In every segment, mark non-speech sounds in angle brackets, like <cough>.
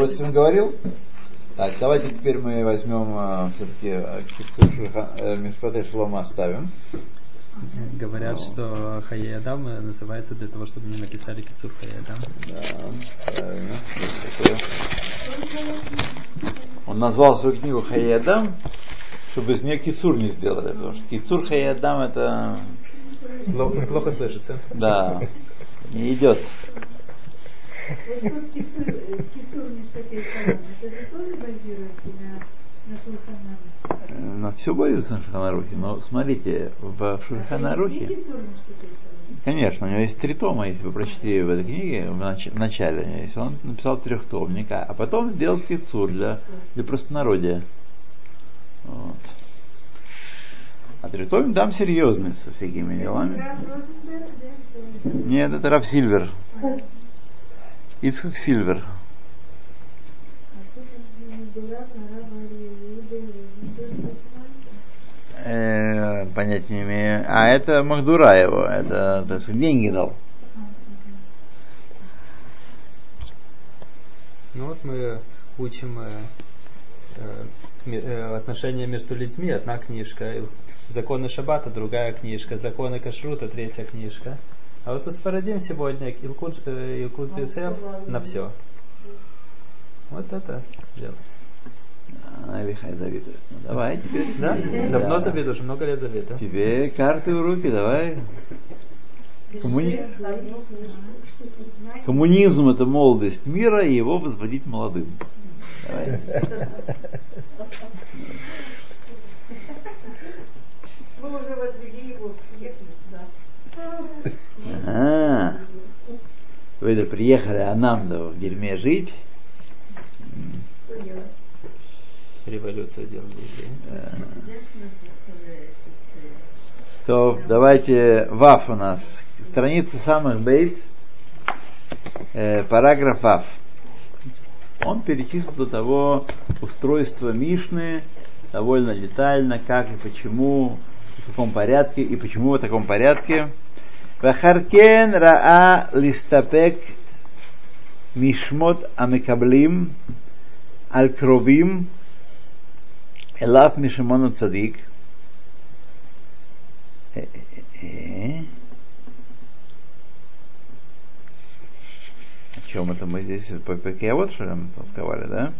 удовольствием говорил. Так, давайте теперь мы возьмем э, все-таки э, Мишпатей Шлома оставим. Говорят, ну. что Хаядам называется для того, чтобы не написали Кицур Хаядам. Да, правильно. Он назвал свою книгу Хаядам, чтобы из нее Кицур не сделали, потому что Кицур Хаядам это... Плохо, плохо слышится. Да, не идет. Вот Кицур, Кицур Мишпатей это же тоже базируется на на все боится на Шуханарухе, но смотрите, в Шуханарухе, конечно, у него есть три тома, если вы прочтете в этой книге, в, нач- в начале, если он написал трехтомник, а потом сделал кицур для, для простонародия. Вот. А трехтомник там серьезный со всякими делами. Нет, это Раф Сильвер. Ицхак Сильвер. Э, понять не имею. А это Махдура его, это, это деньги дал. Ну вот мы учим э, э, э, отношения между людьми, одна книжка, законы Шаббата, другая книжка, законы Кашрута, третья книжка. А вот у Спарадим сегодня Илкут, э, Илкут Юсеф на все. Вот это дело. Авихай завидует. Ну давай теперь. Да? Давно да. завидуешь, много лет завидую. Тебе карты в руки, давай. Коммуни... Коммунизм это молодость мира, и его возводить молодым. Давай. Мы уже возвели Ага. Вы это приехали, а нам в дерьме жить. Революцию делали. То давайте Ваф у нас. Страница самых бейт. Э, параграф Ваф. Он перечислил до того устройство Мишны довольно детально, как и почему, в каком порядке и почему в таком порядке. Вахаркен раа листапек мишмот амекаблим аль кровим Элав Мишимона Цадик. О чем это мы здесь по вот что ли толковали, да?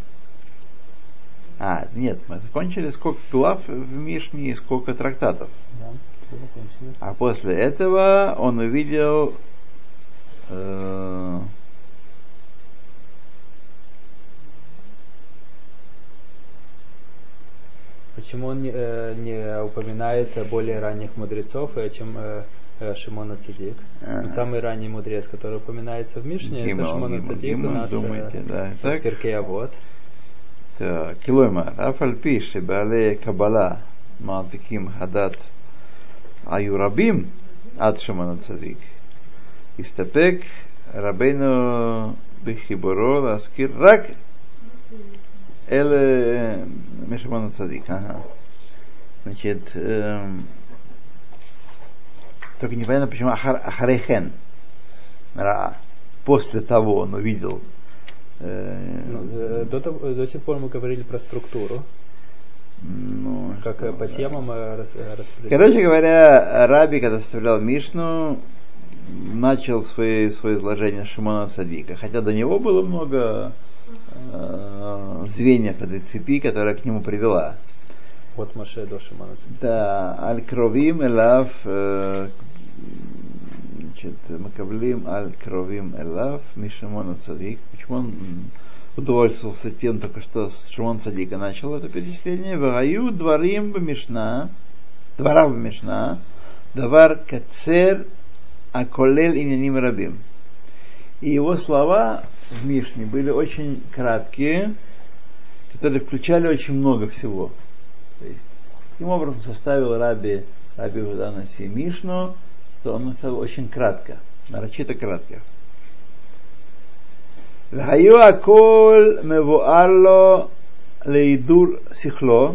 А, нет, мы закончили сколько глав в Мишне и сколько трактатов. Да, а после этого он увидел э, Почему он не, э, не упоминает более ранних мудрецов, э, чем э, э Шимона Цадик. Ага. Ведь самый ранний мудрец, который упоминается в Мишне, Гимал, это Шимона Цадик у нас думаете, э, да. так. Перкеявод. Так, Килоймар, Афальпиши, Бале Кабала, Малтиким Хадат היו רבים עד שמעון הצדיק, הסתפק רבנו בחיבורו להזכיר רק Эле Мешамана Цадик. Ага. Значит, эм, только непонятно, почему Ахар, Ахарехен. После того он увидел. Э, ну, э, до, того, до сих пор мы говорили про структуру. Ну, как что, по темам да. рас, Короче говоря, Раби, когда составлял Мишну, начал свои, свое изложение Шимона Садика. Хотя до него было много э, звеньев этой цепи, которая к нему привела. Вот Маше до Шимана. Да, Аль-Кровим Элав, э, значит, Макаблим Аль-Кровим Элав, Мишимона Цадик. Почему он удовольствовался тем, только что Шимон Цадика начал это перечисление. Вагаю дворим бмишна, двора бмишна, давар кацер аколел иняним рабим. И его слова в Мишне были очень краткие, которые включали очень много всего. То есть, таким образом составил Раби, Раби Вуданаси Мишну, что он написал очень кратко, нарочито кратко. והיו הכל מבואר לו להידור שכלו,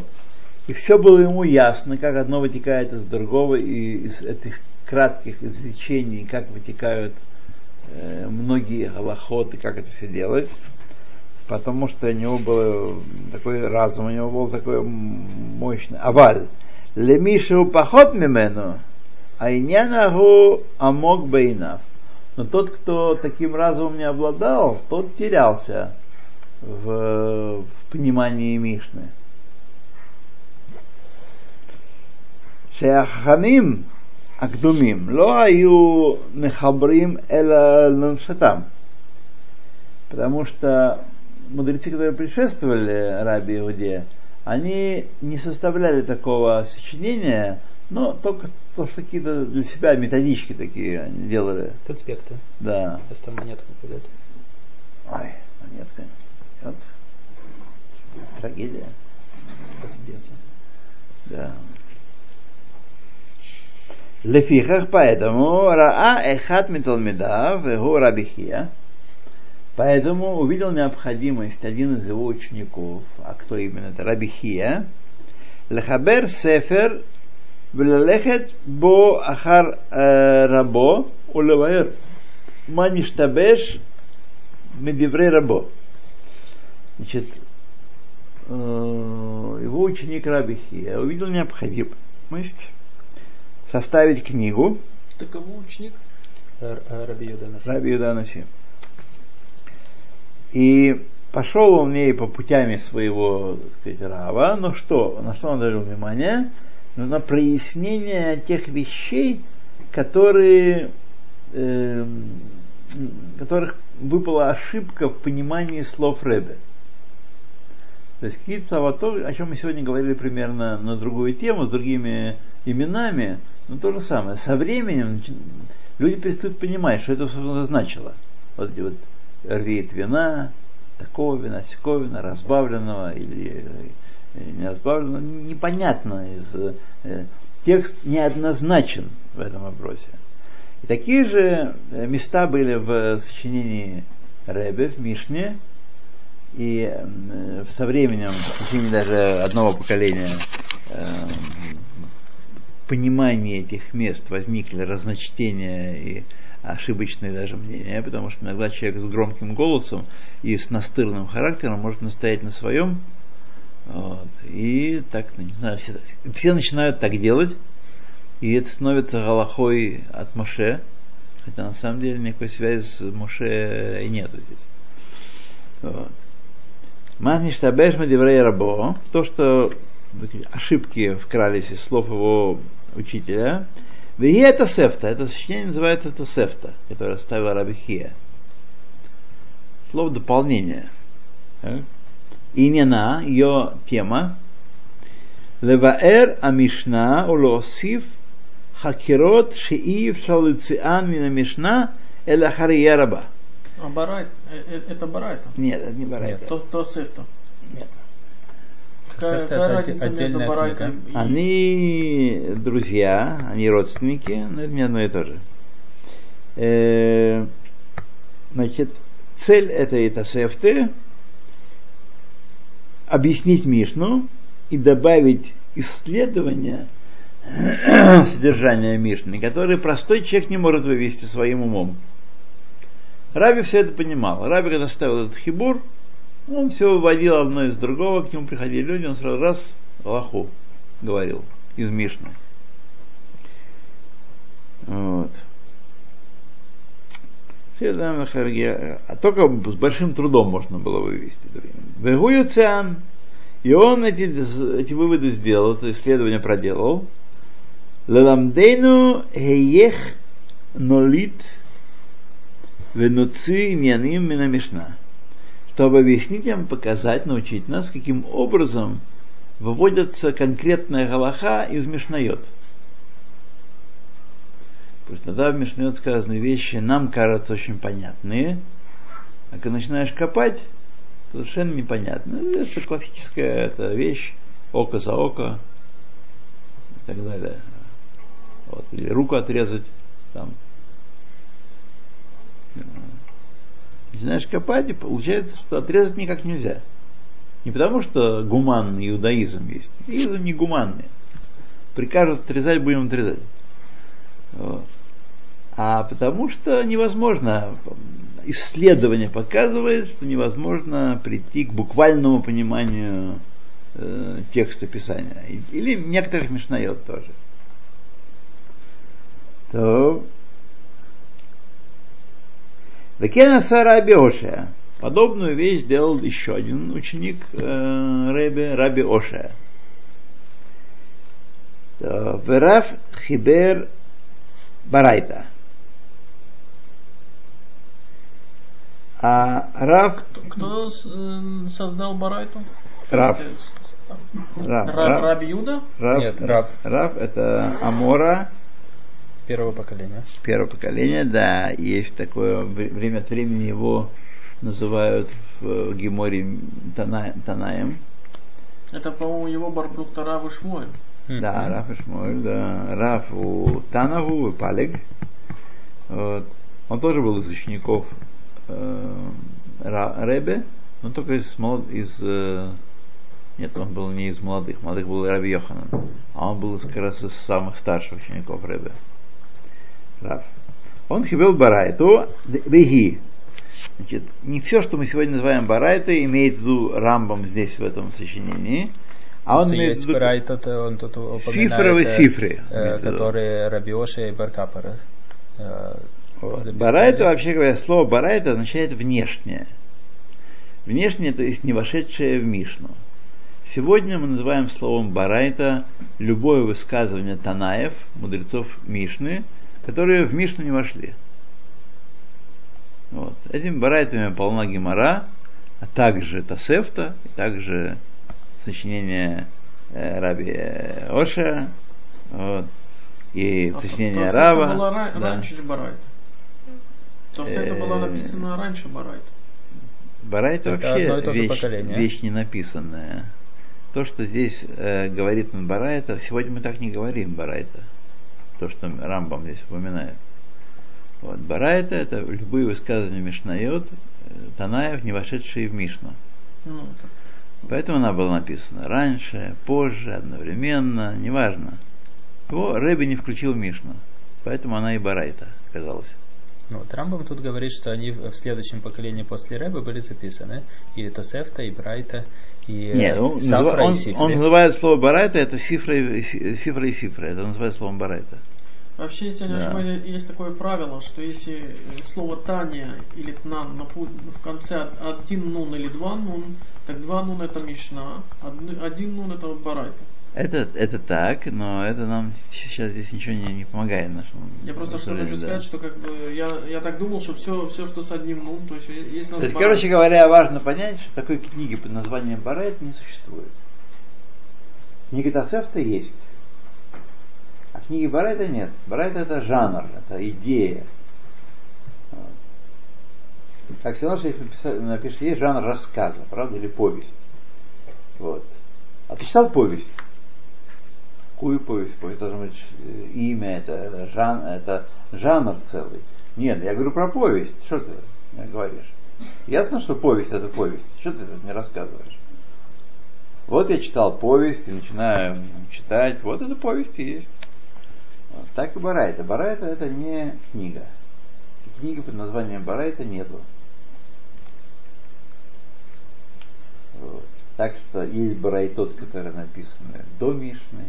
и все было ему ясно, как одно вытекает из другого, и из этих кратких извлечений, как вытекают э, многие галахоты, как это все делать. потому что у него был такой разум, у него был такой мощный. Аваль. Лемишу поход мимену, а инянагу амок бейнав. Но тот, кто таким разумом не обладал, тот терялся в, в понимании Мишны. שהחכמים הקדומים לא היו מחברים אלא לנפשתם. Потому что мудрецы, которые предшествовали Раби Иуде, они не составляли такого сочинения, но только то, что какие-то для себя методички такие они делали. Конспекты. Да. Просто монетку кидать. Ой, монетка. Вот. Трагедия. Разбиться. Да. Лефихах, поэтому Раа Эхат Миталмида, Вегу Рабихия, поэтому увидел необходимость один из его учеников, а кто именно это, Рабихия, Лехабер Сефер וללכת בו אחר רבו ולבאר מה נשתבש מדברי рабо. Значит, его ученик Рабихия увидел необходимость составить книгу Это кому ученик? Раби Юданаси. Раби Юданаси. И пошел он в ней по путями своего, так сказать, Рава, но что, на что он дал внимание? На прояснение тех вещей, которые, э, которых выпала ошибка в понимании слов Рэбе. То есть Китсава, то, о чем мы сегодня говорили примерно на другую тему, с другими именами, но то же самое. Со временем люди перестают понимать, что это значило. Вот эти вот рвеет вина, такого вина, сякого вина, разбавленного или не разбавленного, непонятно. Э, текст неоднозначен в этом вопросе. И такие же э, места были в сочинении Ребе, в Мишне, и э, со временем, в течение даже одного поколения, э, понимание этих мест возникли разночтения и ошибочные даже мнения, потому что иногда человек с громким голосом и с настырным характером может настоять на своем, вот, и так, ну, не знаю, все, все начинают так делать, и это становится галахой от Моше, хотя на самом деле никакой связи с Моше и нету здесь. Вот. Махништабеш Мадиврей Рабо, то, что ошибки вкрались из слов его учителя, Веги это сефта, это сочинение называется это сефта, которое ставил Рабихия. Слово дополнение. Инина, ее тема, Леваэр Амишна Улосив Хакирот Шиив Шалыциан Мина Мишна Эла Хария Раба. А барайт, это барайта? Нет, это не барайта. То, то сефта. Нет. Какая, Сефта какая это разница между отдельная барайтой книга. и... Они друзья, они родственники, но это не одно и то же. Э, Значит, цель этой Тасефты объяснить Мишну и добавить исследования <clears throat> содержания Мишны, которые простой человек не может вывести своим умом. Раби все это понимал. Раби, когда ставил этот хибур, он все выводил одно из другого, к нему приходили люди, он сразу раз Аллаху говорил из Мишны. Вот. А только с большим трудом можно было вывести. Вегуюциан. И он эти, эти выводы сделал, это исследование проделал. Леламдейну хеех нолит венуци няним минамишна. Чтобы объяснить им, показать, научить нас, каким образом выводятся конкретная галаха из Мишнайот. Потому что тогда в Мишнайот сказаны вещи, нам кажутся очень понятные, а когда начинаешь копать, то совершенно непонятно. Ну, Это классическая это вещь, око за око и так далее. Вот. Или руку отрезать там. Начинаешь копать, и получается, что отрезать никак нельзя. Не потому, что гуманный иудаизм есть. Иудаизм не гуманный. Прикажут отрезать, будем отрезать. Вот. А потому что невозможно, исследование показывает, что невозможно прийти к буквальному пониманию э, текста Писания. Или некоторых Мишнайот тоже. То Векена Сара Абиошия. Подобную вещь сделал еще один ученик э, Рэбе, Раби Оша. Верав Хибер Барайта. А Рав... Кто, кто с- э, создал Барайту? Рав. Рав. Ра- Рав. Раби Юда? Рав. Нет, Рав. Рав это Амора Первого поколения. первого поколения, да, есть такое, вре- время от времени его называют в Геморе Тана- Танаем. Это, по-моему, его Барбрухта Рав и Шмуэль. Да, Раф и Шмуэль, да. Раф у Танагу и Палег. Вот. Он тоже был из учеников э, Ребе, но только из, молод- из э, нет, он был не из молодых, молодых был Раби Йоханан, а он был как раз из самых старших учеников Ребе. Раф. Он хибел барайту веги. Значит, не все, что мы сегодня называем барайтой, имеет в виду Рамбом здесь в этом сочинении, а он Что имеет в виду Барайта, то он тут упоминает, Цифровые э, цифры, э, которые Рабиоша и Баркапара. э, Вот. Барайта, вообще говоря, слово барайта означает внешнее. Внешнее, то есть не вошедшее в Мишну. Сегодня мы называем словом барайта любое высказывание Танаев, мудрецов Мишны, которые в Мишну не вошли. Вот. Этими барайтами полна Гемора, а также Тасефта, и также сочинение э, Раби Оша, вот, и А сочинение Рава. Было ра- да. раньше Барайта. То есть это было Э, написано раньше Барайта. Барайта Это вообще одно и то же вещь, поколение. вещь не написанная. То, что здесь э, говорит он Барайта, сегодня мы так не говорим Барайта. То, что Рамбам здесь упоминает. Вот. Барайта это любые высказывания Мишнайот, э, Танаев, не вошедшие в Мишну. Ну, так. Поэтому она была написана раньше, позже, одновременно, неважно. Его Рэби не включил в Мишну. Поэтому она и Барайта оказалась. Ну, вот Рамбам тут говорит, что они в следующем поколении после Рэба были записаны. И Тосефта, и Брайта, и э, Нет, он, Сафра, называ- и он, Сифри. он называет слово барайта, это сифра и, си- сифра и сифра. Это называет словом барайта. Вообще, если я не Да. ошибаюсь, есть такое правило, что если э, слово Таня или Тнан в конце од- один нун или два нун, так два нун это Мишна, один нун это Барайта. Это, это так, но это нам сейчас здесь ничего не, не помогает нашему. Я просто что хочу да. сказать, что как бы я, я так думал, что все, все, что с одним нун, то есть е- если То надо есть, Барайта- короче говоря, важно понять, что такой книги под названием Барайт не существует. Книга Тасефта есть. А книги Барайта нет. Барайта это жанр, это идея. Вот. Как все равно, что если напишешь, есть жанр рассказа, правда, или повесть. Вот. А ты читал повесть? Какую повесть? Э, имя, это, это, жан, это жанр целый. Нет, я говорю про повесть. Что ты мне говоришь? Ясно, что повесть это повесть. Что ты тут мне рассказываешь? Вот я читал повесть и начинаю читать. Вот это повесть и есть. Вот. Так и Барайта. Барайта это не книга. Книги под названием Барайта нету. Вот. Так что есть Барайтот, которые написаны до Мишны,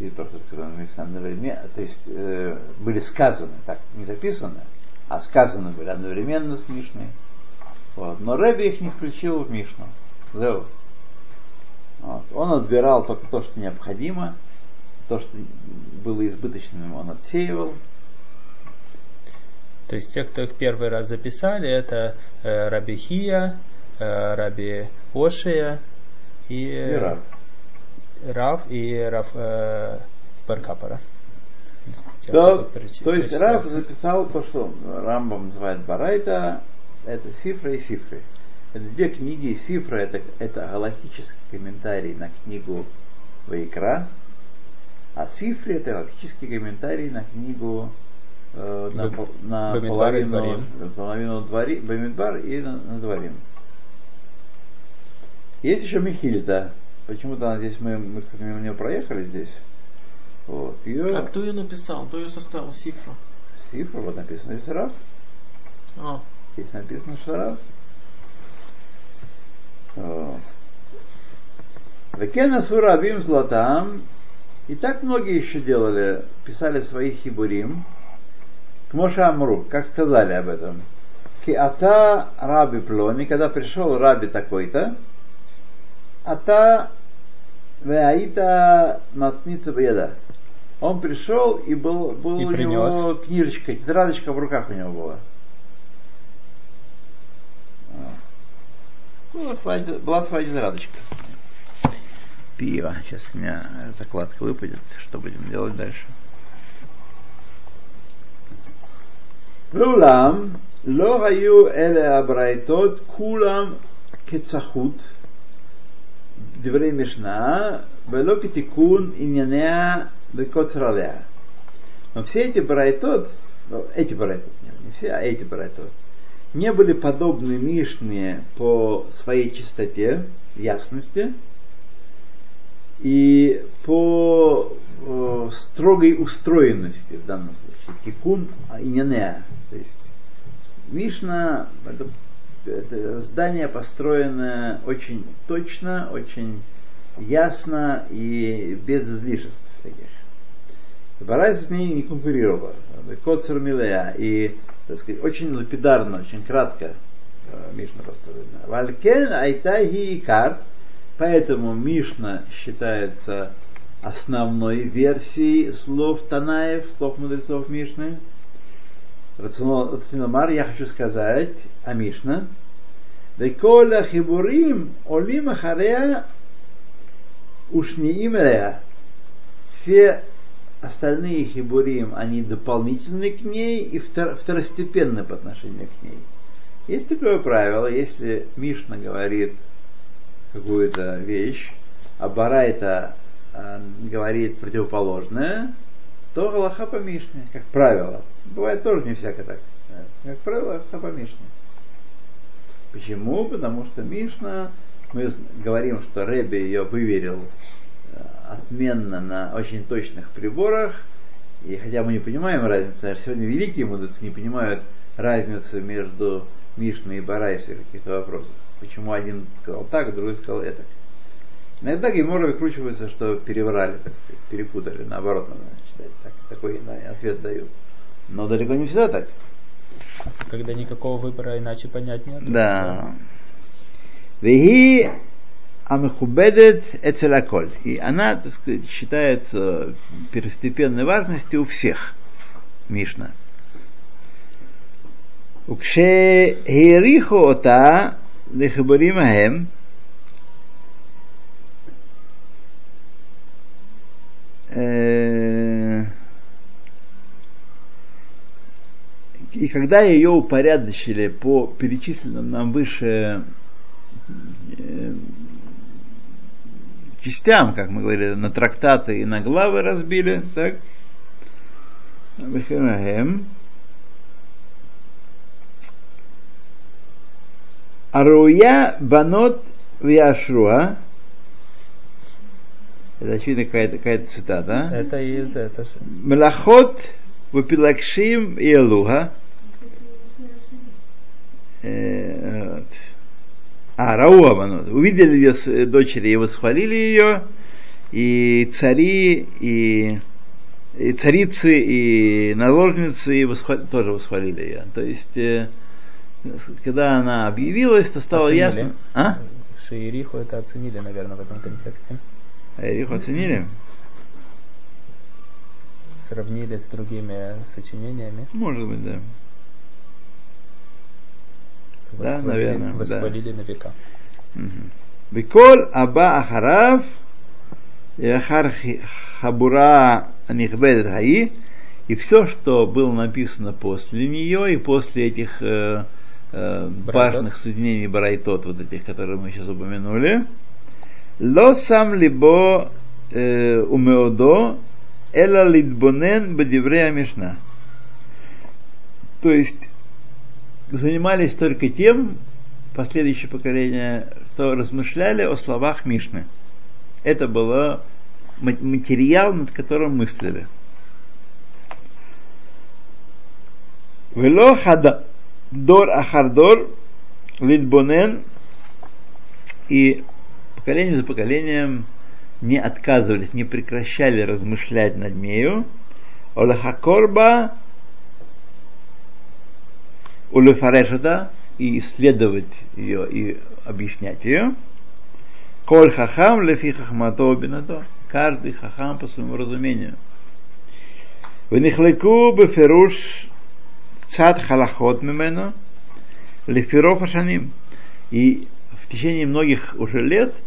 есть Барайтот, которые написаны одновременно, то есть э, были сказаны, так не записаны, а сказаны были одновременно с Мишной. Вот. Но Рэби их не включил в Мишну. Зеу. Вот. Он отбирал только то, что необходимо, то, что было избыточным, он отсеивал. То есть те, кто их первый раз записали, это э, Раби Хия, э, Раби Ошия и, И э, Рав. И Рав э, Баркапара. То, то есть. Рав записал то, что Рамбам называет Барайта, это Сифра и Сифры. Это две книги. Сифра это, это галактический комментарий на книгу Вайкра, а Сифри это галактический комментарий на книгу э, на, пол- на половину, половину двори, Бамидбар и на, на Дворим. Есть еще Михильда. Почему-то она здесь мы, мы как-то мимо нее проехали здесь. Вот. Ее А кто ее написал? Кто ее составил? Сифра. Сифр, вот написано здесь Раф. А, Здесь написано Шараф. Векена Сурабим Златам. И так многие еще делали, писали свои хибурим. К Моше Амру, как сказали об этом. Киата раби плони, когда пришел раби такой-то, Ата Ваита Матница Беда. Он пришел и был, был и у принес. него книжечка, тетрадочка в руках у него была. Была ну, своя, была своя тетрадочка. Пиво. Сейчас у меня закладка выпадет. Что будем делать дальше? Рулам, ло эле абрайтот, кулам кецахут – דברי משנה, ולא כתיקון ענייניה וקוצר עליה. Но все эти брайтот, ну, эти брайтот, не, не все, а эти брайтот, не были подобны Мишне по своей чистоте, ясности и по э, строгой устроенности в данном случае. Тикун инянеа. То есть Мишна это, здание построено очень точно, очень ясно и без излишеств всяких. Барайса с ней не конкурировала. Коцер Милея. И, так сказать, очень лапидарно, очень кратко э, Мишна построена. Валькен Айтахи Икар. Поэтому Мишна считается основной версией слов Танаев, слов мудрецов Мишны. Рациономар, я хочу сказать о Мишна. Веколя хибурим олим ахарея ушниим элея. Все остальные хибурим, они дополнительны к ней и втор- второстепенны по отношению к ней. Есть такое правило, если Мишна говорит какую-то вещь, а Барайта э, говорит противоположное, то Галаха по Мишне, как правило. Бывает тоже не всяко так. Как правило, Галаха по Мишне. Почему? Потому что Мишна, мы говорим, что Рэби ее выверил э, отменно на очень точных приборах, и хотя мы не понимаем разницы, а сегодня великие мудрецы не понимают разницы между Мишной и Барайсой в каких-то вопросах. Почему один сказал так, другой сказал это. Иногда Гемора выкручивается, что переврали, так сказать, перепутали. Наоборот, надо читать. Так, такой ответ дают. Но далеко не всегда так. Когда никакого выбора иначе понять нет. Да. Веги амхубедет эцелаколь. И она, так сказать, считается первостепенной важности у всех. Мишна. Укше хирихо ота лехабаримахем и когда ее упорядочили по перечисленным нам выше э, частям, как мы говорили, на трактаты и на главы разбили, так. Аруя банот вяшруа. Это очевидно какая-то, какая-то цитата. а? Это из это же. Мелахот вапилакшим и Элуха. Э. А, Рауа. Увидели ее дочери и восхвалили ее, и цари, и, и царицы, и наложницы и восхва- тоже восхвалили ее. То есть, э, когда она объявилась, то стало Оценили. ясно. А? Шиириху это оценили, наверное, в этом контексте. Эриху оценили? Сравнили с другими сочинениями? Может быть, да. Да, вы, наверное. Воспалили да. на века. Биколь Аба Ахарав Яхар Хабура Нихбедет Хаи и все, что было написано после нее и после этих э, э, важных соединений Барайтот, вот этих, которые мы сейчас упомянули, ло сам либо э, умеодо, эла лидбонен бадиврея мишна. То есть занимались только тем, последующее поколение, что размышляли о словах Мишны. Это был материал, над которым мыслили. Вело хадор ахардор литбонен и поколение за поколением не отказывались, не прекращали размышлять над нею. Олахакорба улефарешата и исследовать ее и объяснять ее. Коль хахам лефи хахмато бинато. Каждый хахам по своему разумению. В нихлеку бы феруш цат халахот мимено лефиров ашаним. И в течение многих уже лет –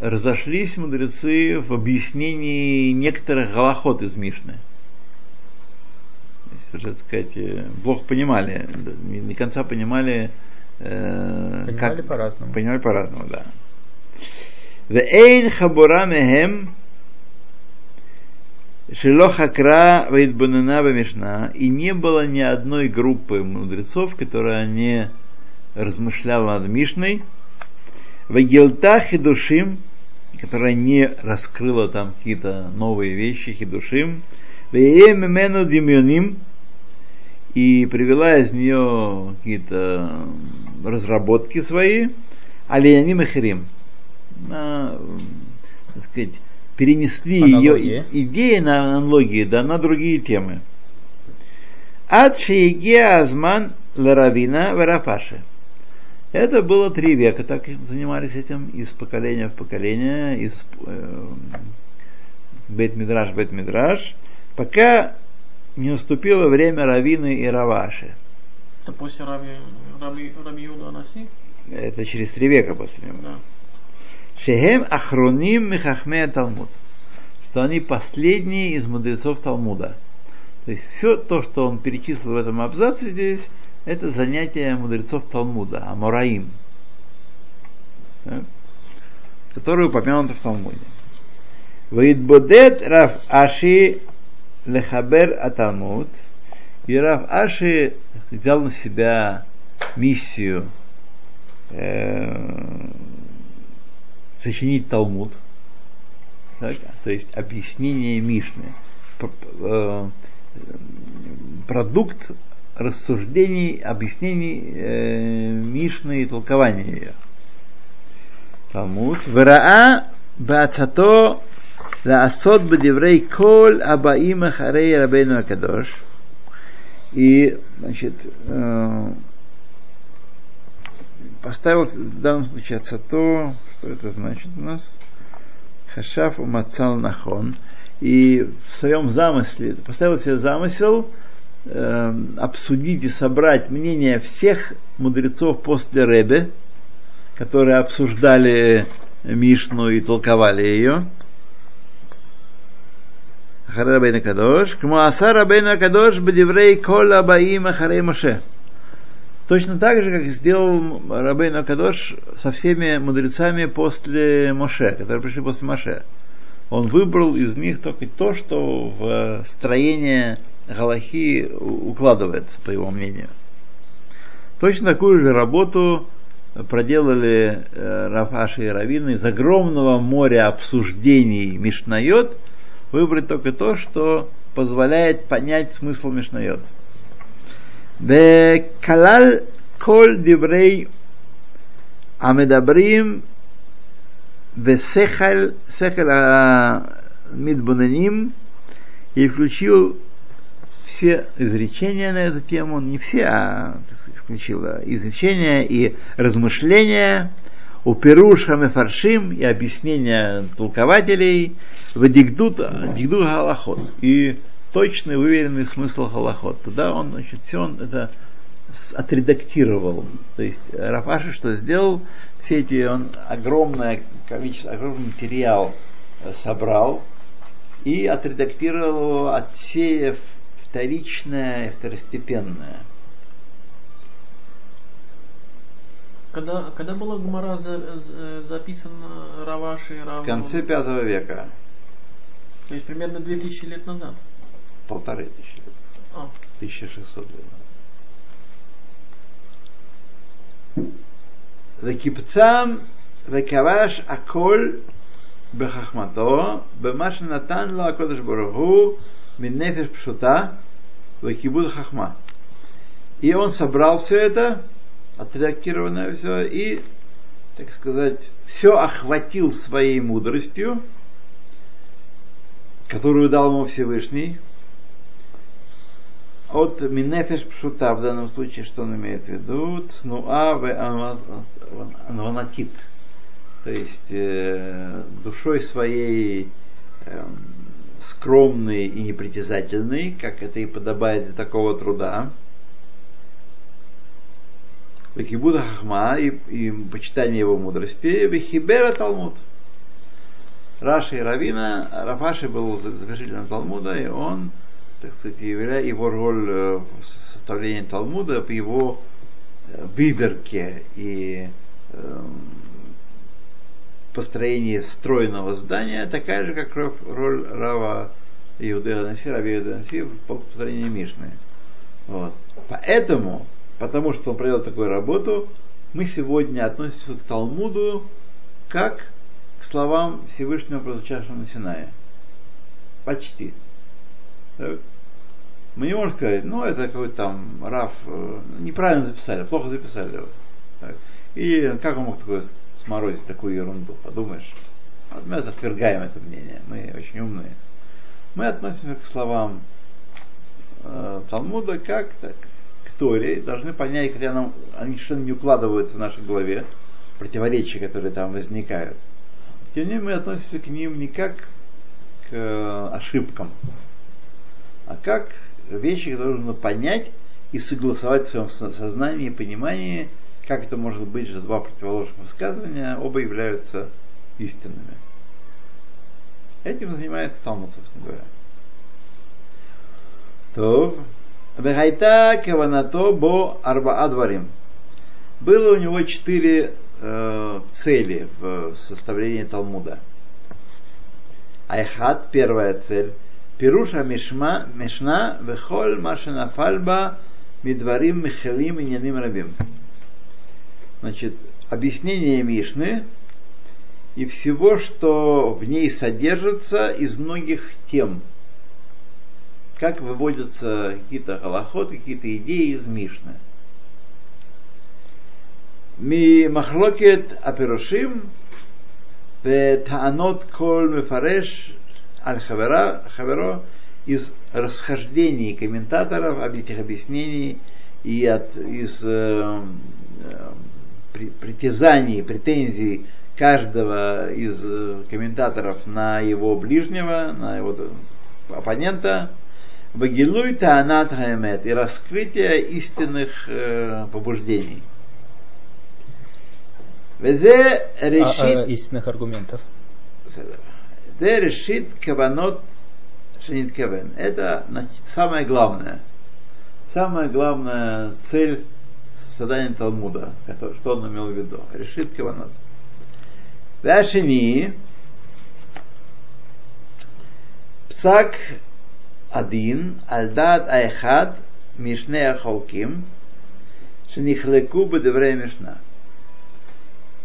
разошлись мудрецы в объяснении некоторых галахот из Мишны. То есть, уже, так сказать, э, плохо понимали, не до конца понимали, э, понимали как, по-разному. Понимали по-разному, да. ואין חבורה מהם שלא חקרה והתבוננה במשנה, и не было ни одной группы мудрецов, которая не размышляла над Мишной, Вагилта хидушим, которая не раскрыла там какие-то новые вещи, хидушим, Веемену димьоним, и привела из нее какие-то разработки свои, алияним и херим. На, так сказать, перенесли ее идеи на аналогии, да, на другие темы. Ад азман ларавина варафаши. Это было три века, так занимались этим из поколения в поколение, из э, Бет-Мидраш, Бет-Мидраш, пока не наступило время Равины и Раваши. Это после Раби, Раби, Раби Юда Анаси? Это через три века после него. Да. Шехем Ахроним Михахмея Талмуд. Что они последние из мудрецов Талмуда. То есть все то, что он перечислил в этом абзаце здесь, это занятие мудрецов Талмуда, Амураим, да, упомянуты в Талмуде. Ваидбодет Раф Аши Лехабер Аталмуд. И Раф Аши взял на себя миссию э, сочинить Талмуд, так, то есть объяснение Мишны, э, продукт рассуждений, объяснений э, Мишны и толкования ее. Талмуд. Вераа бацато лаасот бедеврей кол абаим ахарей рабейну акадош. И, значит, э, поставил в данном случае ацато, что это значит у нас? Хашаф умацал нахон. И в своем замысле, поставил себе замысел, э, обсудить и собрать мнение всех мудрецов после Ребе, которые обсуждали Мишну и толковали ее. אחרי רבינו הקדוש, כמו עשה רבינו הקדוש בדברי כל הבאים אחרי משה. Точно так же, как сделал Рабейн Акадош со всеми мудрецами после Моше, которые пришли после Моше. Он выбрал из них только то, что в строение Галахи укладывается, по его мнению. Точно такую же работу проделали э, Рафаши и Равины из огромного моря обсуждений Мишнает выбрать только то, что позволяет понять смысл Мишнает. Калал коль диврей амедабрим весехаль сехаль а, мидбунаним и включил все изречения на эту тему, не все, а включил изречения и размышления, у Перуша Мефаршим и объяснения толкователей, в Дигдут Галахот и точный выверенный смысл Галахот. Туда он, значит, все он это отредактировал. То есть Рафаши что сделал? Все эти, он огромное количество, огромный материал собрал и отредактировал его, отсеяв вторичное и второстепенное. Когда, когда была гумара за, за, записана Раваши Рав... В конце пятого века. То есть примерно 2000 лет назад? Полторы тысячи лет. А. 1600 лет назад. Векипцам векаваш аколь бехахмато бемашнатан лакодыш Баруху. Миннефиш Пшута, Вахибуд Хахма. И он собрал все это, отредактированное все, и, так сказать, все охватил своей мудростью, которую дал ему Всевышний, от Минефиш Пшута, в данном случае, что он имеет в виду, Цнуа в Анванатит, то есть э, душой своей э, скромный и непритязательный, как это и подобает для такого труда, Векибуда Хахма и, и почитание его мудрости, Вехибера Талмуд. Раши и Равина, Рафаши был завершителем Талмуда, и он, так сказать, его роль э, в составлении Талмуда, в его э, выборке и э, построении стройного здания, такая же, как роль Рава Иудея Наси, Раби Иудея Наси в построении Мишны. Вот. Поэтому потому что он провел такую работу, мы сегодня относимся к Талмуду как к словам Всевышнего, прозвучавшим на Синае. Почти. Мы не можем сказать, ну это какой-то там Раф, э, неправильно записали, плохо записали. Так. И как он мог такое сморозить такую ерунду, подумаешь. Вот мы отвергаем это мнение, мы очень умные. Мы относимся к словам э, Талмуда как так, Торе, должны понять, хотя нам, они совершенно не укладываются в нашей голове, противоречия, которые там возникают. Тем не менее, мы относимся к ним не как к э, ошибкам, а как вещи, которые нужно понять и согласовать в своем сознании и понимании, как это может быть, что два противоположных высказывания оба являются истинными. Этим занимается Талмуд, собственно говоря. То Вехайта каванато бо арба адварим. Было у него четыре э, цели в составлении Талмуда. Айхат, первая цель. Пируша мишма, мишна вехоль машина фальба мидварим михалим и няним рабим. Значит, объяснение Мишны и всего, что в ней содержится из многих тем – как выводятся какие-то голоход, какие-то идеи из Мишны. Ми махлокет аперошим таанот кол мефареш аль хаверо из расхождений комментаторов, об этих объяснений и от, из э, притязаний, претензий каждого из э, комментаторов на его ближнего, на его оппонента, Вагилуй Таанат Хаэмет и раскрытие истинных э, побуждений. Везе решит... А, а, истинных аргументов. Зе решит каванот шенит кавен. Это значит, самое главное. Самая главная цель создания Талмуда, что он имел в виду. Решит каванот. Вашини псак один, альдад айхад, мишне ахалким, шенихлеку бедевре мишна.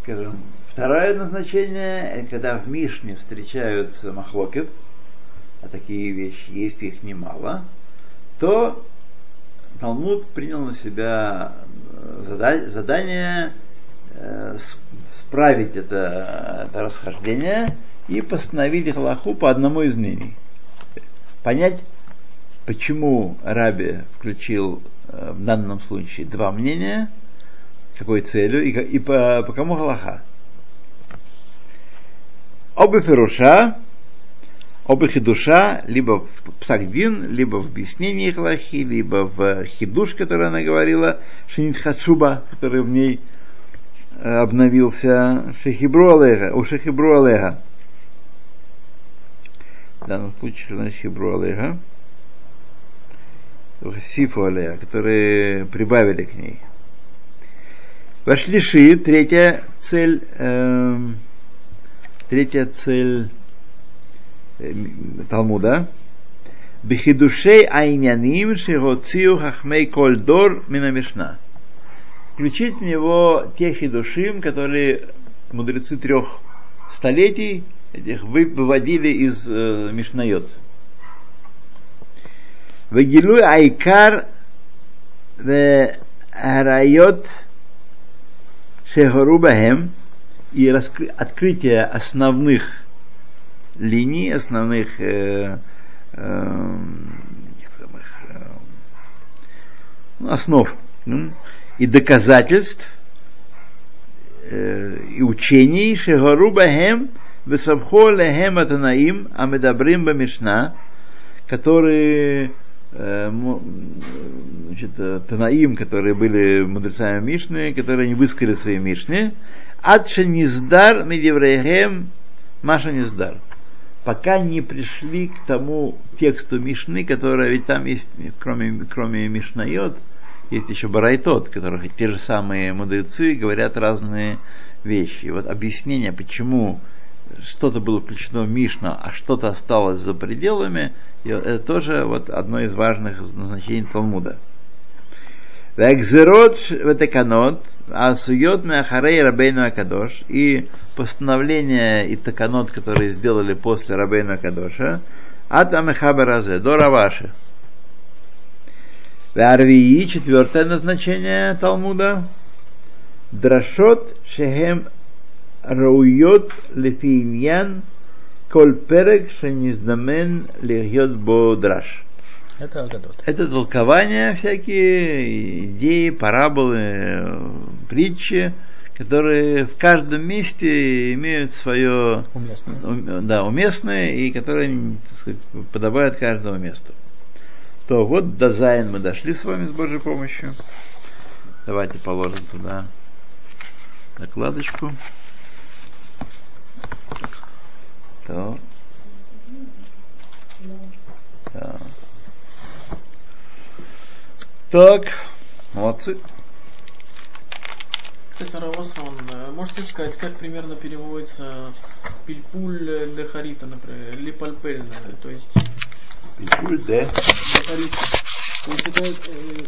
Скажем, второе назначение, когда в Мишне встречаются махлокет, а такие вещи есть, их немало, то Талмуд принял на себя задание э, справить это, это расхождение и постановить Галаху по одному из мнений. Понять, почему Раби включил э, в данном случае два мнения, какой целью и, и по, по кому Галаха. Оба Феруша, оба Хидуша, либо в Псахдин, либо в объяснении Галахи, либо в Хидуш, который она говорила, Шинит Хачуба, который в ней э, обновился, Шехибру Алеха, у Шехибру Алеха. В данном случае, значит, Хибру Алеха. Сифу Алея, которые прибавили к ней. Вашлиши, третья цель, э, третья цель э, Талмуда. Бехидушей айняним шигоциу хахмей коль дор минамишна. Включить в него те хидушим, которые мудрецы трех столетий этих выводили из э, Мишнайот. Вагилуй Айкар Райот Шехорубахем и раскры- открытие основных линий, основных э, э, самых, э, ну, основ м, и доказательств э, и учений Шехорубахем Весабхо Лехем Атанаим Амедабрим Бамишна, которые э, значит, э, Танаим, которые были мудрецами Мишны, которые не высказали свои Мишны, Адша Низдар Медеврехем Маша Низдар. Пока не пришли к тому тексту Мишны, которая ведь там есть, кроме, кроме Мишнайот, есть еще Барайтот, которых те же самые мудрецы говорят разные вещи. Вот объяснение, почему что-то было включено в Мишна, а что-то осталось за пределами, и это тоже вот одно из важных назначений Талмуда. Векзерот ветеканот, асуйот меахарей рабейну акадош, и постановления и таканот, которые сделали после рабейну акадоша, от амехаберазе, до раваши. Варвии, четвертое назначение Талмуда, драшот шехем ראויות לפי עניין כל פרק שנזדמן להיות בו דרש. Это Агадот. Это толкования всякие, идеи, параболы, притчи, которые в каждом месте имеют свое Уместно. ум- да, уместное и которые так сказать, подобают каждому месту. То вот до Зайн мы дошли с вами с Божьей помощью. Давайте положим туда накладочку. То. Так. Так, молодцы. Кстати, Равасан, э, можете сказать, как примерно переводится пильпуль де харита, например, липальпельная, то есть да. де харита. То есть это, э,